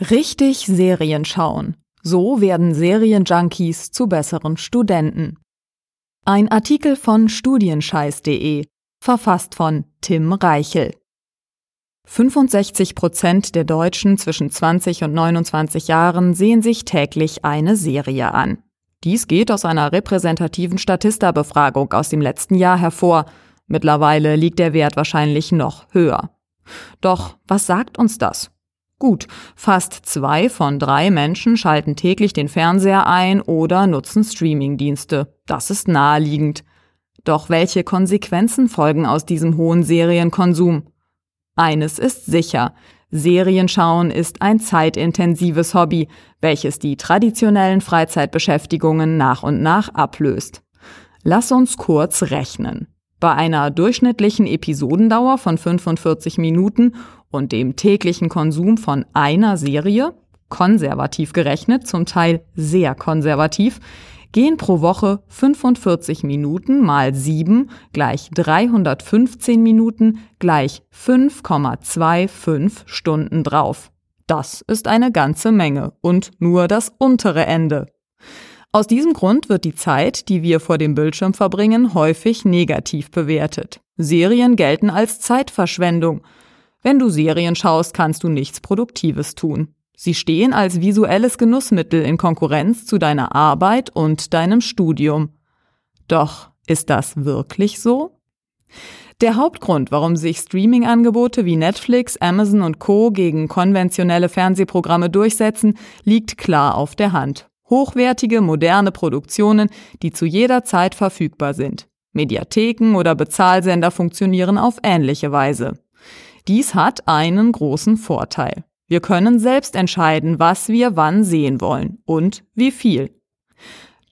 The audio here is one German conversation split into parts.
Richtig Serien schauen. So werden Serienjunkies zu besseren Studenten. Ein Artikel von studienscheiß.de, verfasst von Tim Reichel. 65 Prozent der Deutschen zwischen 20 und 29 Jahren sehen sich täglich eine Serie an. Dies geht aus einer repräsentativen Statista-Befragung aus dem letzten Jahr hervor. Mittlerweile liegt der Wert wahrscheinlich noch höher. Doch was sagt uns das? Gut, fast zwei von drei Menschen schalten täglich den Fernseher ein oder nutzen Streamingdienste. Das ist naheliegend. Doch welche Konsequenzen folgen aus diesem hohen Serienkonsum? Eines ist sicher. Serienschauen ist ein zeitintensives Hobby, welches die traditionellen Freizeitbeschäftigungen nach und nach ablöst. Lass uns kurz rechnen. Bei einer durchschnittlichen Episodendauer von 45 Minuten und dem täglichen Konsum von einer Serie, konservativ gerechnet, zum Teil sehr konservativ, gehen pro Woche 45 Minuten mal 7 gleich 315 Minuten gleich 5,25 Stunden drauf. Das ist eine ganze Menge und nur das untere Ende. Aus diesem Grund wird die Zeit, die wir vor dem Bildschirm verbringen, häufig negativ bewertet. Serien gelten als Zeitverschwendung wenn du Serien schaust, kannst du nichts Produktives tun. Sie stehen als visuelles Genussmittel in Konkurrenz zu deiner Arbeit und deinem Studium. Doch ist das wirklich so? Der Hauptgrund, warum sich Streaming-Angebote wie Netflix, Amazon und Co. gegen konventionelle Fernsehprogramme durchsetzen, liegt klar auf der Hand. Hochwertige, moderne Produktionen, die zu jeder Zeit verfügbar sind. Mediatheken oder Bezahlsender funktionieren auf ähnliche Weise. Dies hat einen großen Vorteil. Wir können selbst entscheiden, was wir wann sehen wollen und wie viel.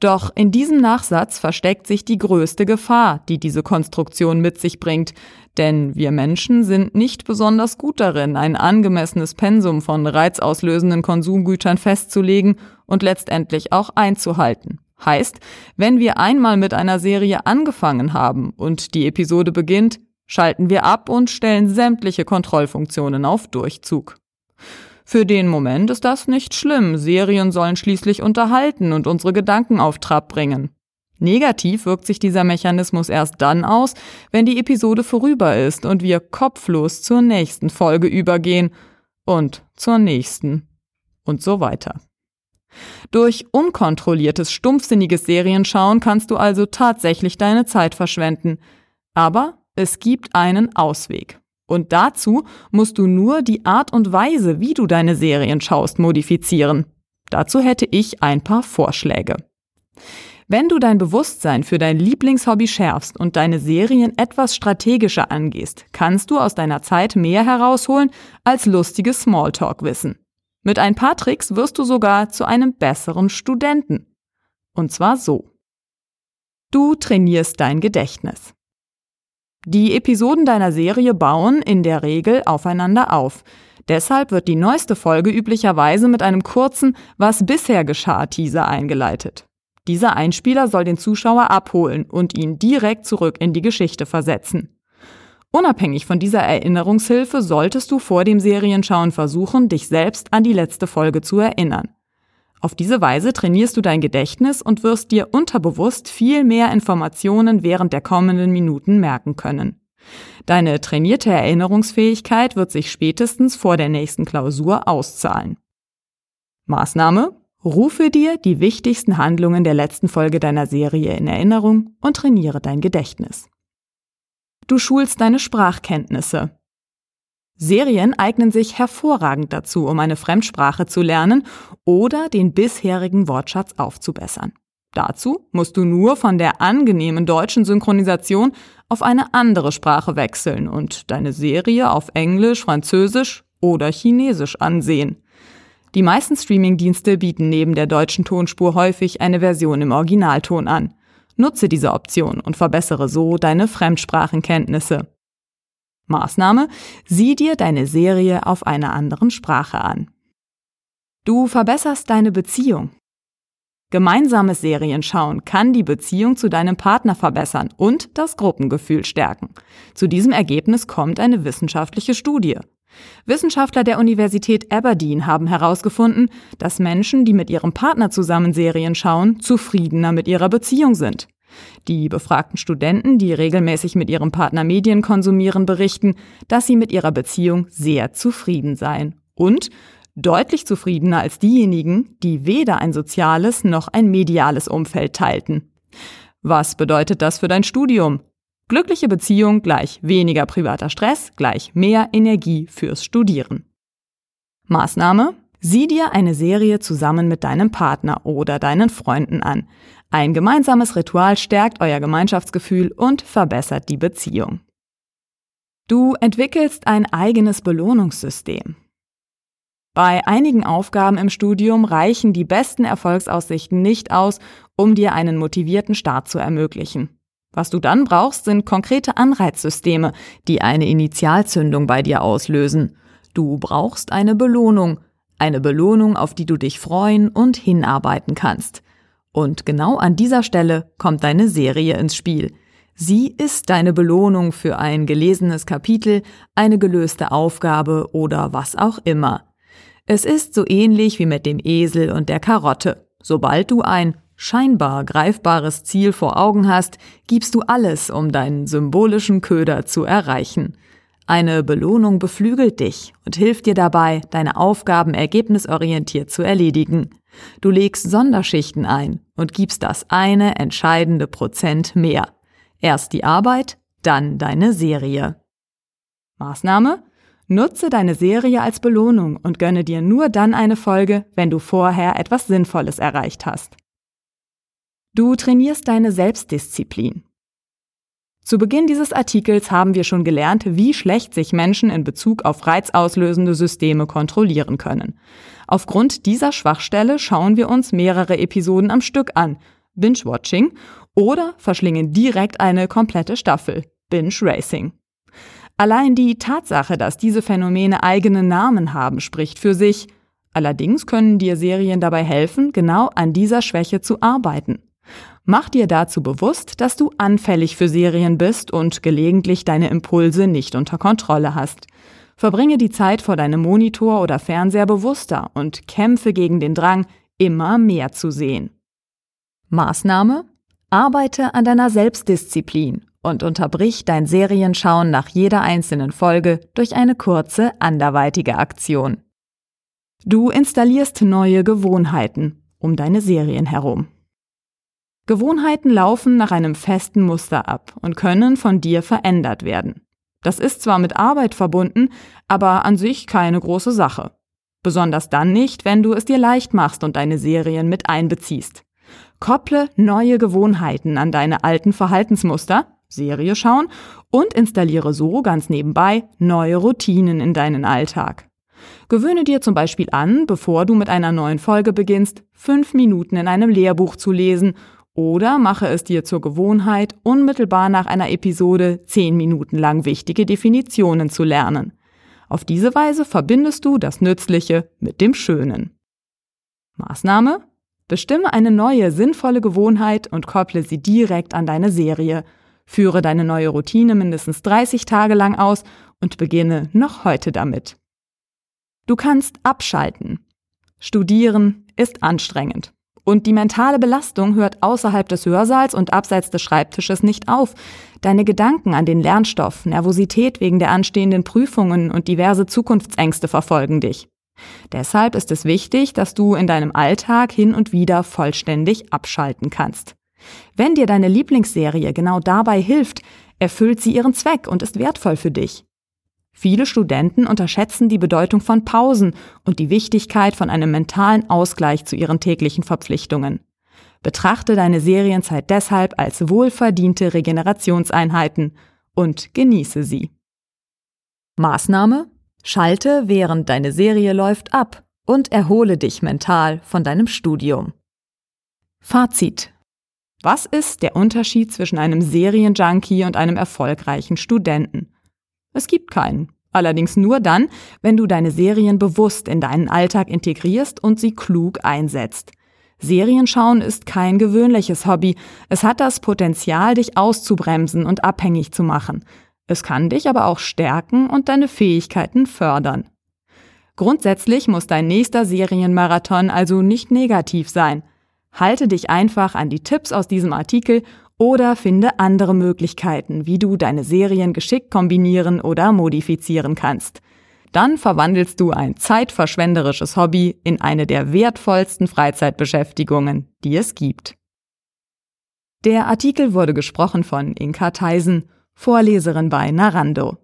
Doch in diesem Nachsatz versteckt sich die größte Gefahr, die diese Konstruktion mit sich bringt, denn wir Menschen sind nicht besonders gut darin, ein angemessenes Pensum von reizauslösenden Konsumgütern festzulegen und letztendlich auch einzuhalten. Heißt, wenn wir einmal mit einer Serie angefangen haben und die Episode beginnt, schalten wir ab und stellen sämtliche Kontrollfunktionen auf Durchzug. Für den Moment ist das nicht schlimm, Serien sollen schließlich unterhalten und unsere Gedanken auf Trab bringen. Negativ wirkt sich dieser Mechanismus erst dann aus, wenn die Episode vorüber ist und wir kopflos zur nächsten Folge übergehen und zur nächsten und so weiter. Durch unkontrolliertes, stumpfsinniges Serienschauen kannst du also tatsächlich deine Zeit verschwenden. Aber es gibt einen Ausweg. Und dazu musst du nur die Art und Weise, wie du deine Serien schaust, modifizieren. Dazu hätte ich ein paar Vorschläge. Wenn du dein Bewusstsein für dein Lieblingshobby schärfst und deine Serien etwas strategischer angehst, kannst du aus deiner Zeit mehr herausholen als lustiges Smalltalk-Wissen. Mit ein paar Tricks wirst du sogar zu einem besseren Studenten. Und zwar so. Du trainierst dein Gedächtnis. Die Episoden deiner Serie bauen in der Regel aufeinander auf. Deshalb wird die neueste Folge üblicherweise mit einem kurzen Was bisher geschah Teaser eingeleitet. Dieser Einspieler soll den Zuschauer abholen und ihn direkt zurück in die Geschichte versetzen. Unabhängig von dieser Erinnerungshilfe solltest du vor dem Serienschauen versuchen, dich selbst an die letzte Folge zu erinnern. Auf diese Weise trainierst du dein Gedächtnis und wirst dir unterbewusst viel mehr Informationen während der kommenden Minuten merken können. Deine trainierte Erinnerungsfähigkeit wird sich spätestens vor der nächsten Klausur auszahlen. Maßnahme? Rufe dir die wichtigsten Handlungen der letzten Folge deiner Serie in Erinnerung und trainiere dein Gedächtnis. Du schulst deine Sprachkenntnisse. Serien eignen sich hervorragend dazu, um eine Fremdsprache zu lernen oder den bisherigen Wortschatz aufzubessern. Dazu musst du nur von der angenehmen deutschen Synchronisation auf eine andere Sprache wechseln und deine Serie auf Englisch, Französisch oder Chinesisch ansehen. Die meisten Streamingdienste bieten neben der deutschen Tonspur häufig eine Version im Originalton an. Nutze diese Option und verbessere so deine Fremdsprachenkenntnisse. Maßnahme, sieh dir deine Serie auf einer anderen Sprache an. Du verbesserst deine Beziehung. Gemeinsames Serienschauen kann die Beziehung zu deinem Partner verbessern und das Gruppengefühl stärken. Zu diesem Ergebnis kommt eine wissenschaftliche Studie. Wissenschaftler der Universität Aberdeen haben herausgefunden, dass Menschen, die mit ihrem Partner zusammen Serien schauen, zufriedener mit ihrer Beziehung sind. Die befragten Studenten, die regelmäßig mit ihrem Partner Medien konsumieren, berichten, dass sie mit ihrer Beziehung sehr zufrieden seien und deutlich zufriedener als diejenigen, die weder ein soziales noch ein mediales Umfeld teilten. Was bedeutet das für dein Studium? Glückliche Beziehung gleich weniger privater Stress gleich mehr Energie fürs Studieren. Maßnahme? Sieh dir eine Serie zusammen mit deinem Partner oder deinen Freunden an. Ein gemeinsames Ritual stärkt euer Gemeinschaftsgefühl und verbessert die Beziehung. Du entwickelst ein eigenes Belohnungssystem. Bei einigen Aufgaben im Studium reichen die besten Erfolgsaussichten nicht aus, um dir einen motivierten Start zu ermöglichen. Was du dann brauchst, sind konkrete Anreizsysteme, die eine Initialzündung bei dir auslösen. Du brauchst eine Belohnung, eine Belohnung, auf die du dich freuen und hinarbeiten kannst. Und genau an dieser Stelle kommt deine Serie ins Spiel. Sie ist deine Belohnung für ein gelesenes Kapitel, eine gelöste Aufgabe oder was auch immer. Es ist so ähnlich wie mit dem Esel und der Karotte. Sobald du ein scheinbar greifbares Ziel vor Augen hast, gibst du alles, um deinen symbolischen Köder zu erreichen. Eine Belohnung beflügelt dich und hilft dir dabei, deine Aufgaben ergebnisorientiert zu erledigen. Du legst Sonderschichten ein und gibst das eine entscheidende Prozent mehr. Erst die Arbeit, dann deine Serie. Maßnahme? Nutze deine Serie als Belohnung und gönne dir nur dann eine Folge, wenn du vorher etwas Sinnvolles erreicht hast. Du trainierst deine Selbstdisziplin. Zu Beginn dieses Artikels haben wir schon gelernt, wie schlecht sich Menschen in Bezug auf reizauslösende Systeme kontrollieren können. Aufgrund dieser Schwachstelle schauen wir uns mehrere Episoden am Stück an, Binge-Watching, oder verschlingen direkt eine komplette Staffel, Binge-Racing. Allein die Tatsache, dass diese Phänomene eigene Namen haben, spricht für sich. Allerdings können dir Serien dabei helfen, genau an dieser Schwäche zu arbeiten. Mach dir dazu bewusst, dass du anfällig für Serien bist und gelegentlich deine Impulse nicht unter Kontrolle hast. Verbringe die Zeit vor deinem Monitor oder Fernseher bewusster und kämpfe gegen den Drang, immer mehr zu sehen. Maßnahme? Arbeite an deiner Selbstdisziplin und unterbrich dein Serienschauen nach jeder einzelnen Folge durch eine kurze, anderweitige Aktion. Du installierst neue Gewohnheiten um deine Serien herum. Gewohnheiten laufen nach einem festen Muster ab und können von dir verändert werden. Das ist zwar mit Arbeit verbunden, aber an sich keine große Sache. Besonders dann nicht, wenn du es dir leicht machst und deine Serien mit einbeziehst. Kopple neue Gewohnheiten an deine alten Verhaltensmuster, Serie schauen und installiere so ganz nebenbei neue Routinen in deinen Alltag. Gewöhne dir zum Beispiel an, bevor du mit einer neuen Folge beginnst, fünf Minuten in einem Lehrbuch zu lesen oder mache es dir zur Gewohnheit, unmittelbar nach einer Episode zehn Minuten lang wichtige Definitionen zu lernen. Auf diese Weise verbindest du das Nützliche mit dem Schönen. Maßnahme? Bestimme eine neue, sinnvolle Gewohnheit und kopple sie direkt an deine Serie. Führe deine neue Routine mindestens 30 Tage lang aus und beginne noch heute damit. Du kannst abschalten. Studieren ist anstrengend. Und die mentale Belastung hört außerhalb des Hörsaals und abseits des Schreibtisches nicht auf. Deine Gedanken an den Lernstoff, Nervosität wegen der anstehenden Prüfungen und diverse Zukunftsängste verfolgen dich. Deshalb ist es wichtig, dass du in deinem Alltag hin und wieder vollständig abschalten kannst. Wenn dir deine Lieblingsserie genau dabei hilft, erfüllt sie ihren Zweck und ist wertvoll für dich. Viele Studenten unterschätzen die Bedeutung von Pausen und die Wichtigkeit von einem mentalen Ausgleich zu ihren täglichen Verpflichtungen. Betrachte deine Serienzeit deshalb als wohlverdiente Regenerationseinheiten und genieße sie. Maßnahme? Schalte, während deine Serie läuft, ab und erhole dich mental von deinem Studium. Fazit. Was ist der Unterschied zwischen einem Serienjunkie und einem erfolgreichen Studenten? Es gibt keinen. Allerdings nur dann, wenn du deine Serien bewusst in deinen Alltag integrierst und sie klug einsetzt. Serienschauen ist kein gewöhnliches Hobby. Es hat das Potenzial, dich auszubremsen und abhängig zu machen. Es kann dich aber auch stärken und deine Fähigkeiten fördern. Grundsätzlich muss dein nächster Serienmarathon also nicht negativ sein. Halte dich einfach an die Tipps aus diesem Artikel oder finde andere Möglichkeiten, wie du deine Serien geschickt kombinieren oder modifizieren kannst. Dann verwandelst du ein zeitverschwenderisches Hobby in eine der wertvollsten Freizeitbeschäftigungen, die es gibt. Der Artikel wurde gesprochen von Inka Theisen, Vorleserin bei Narando.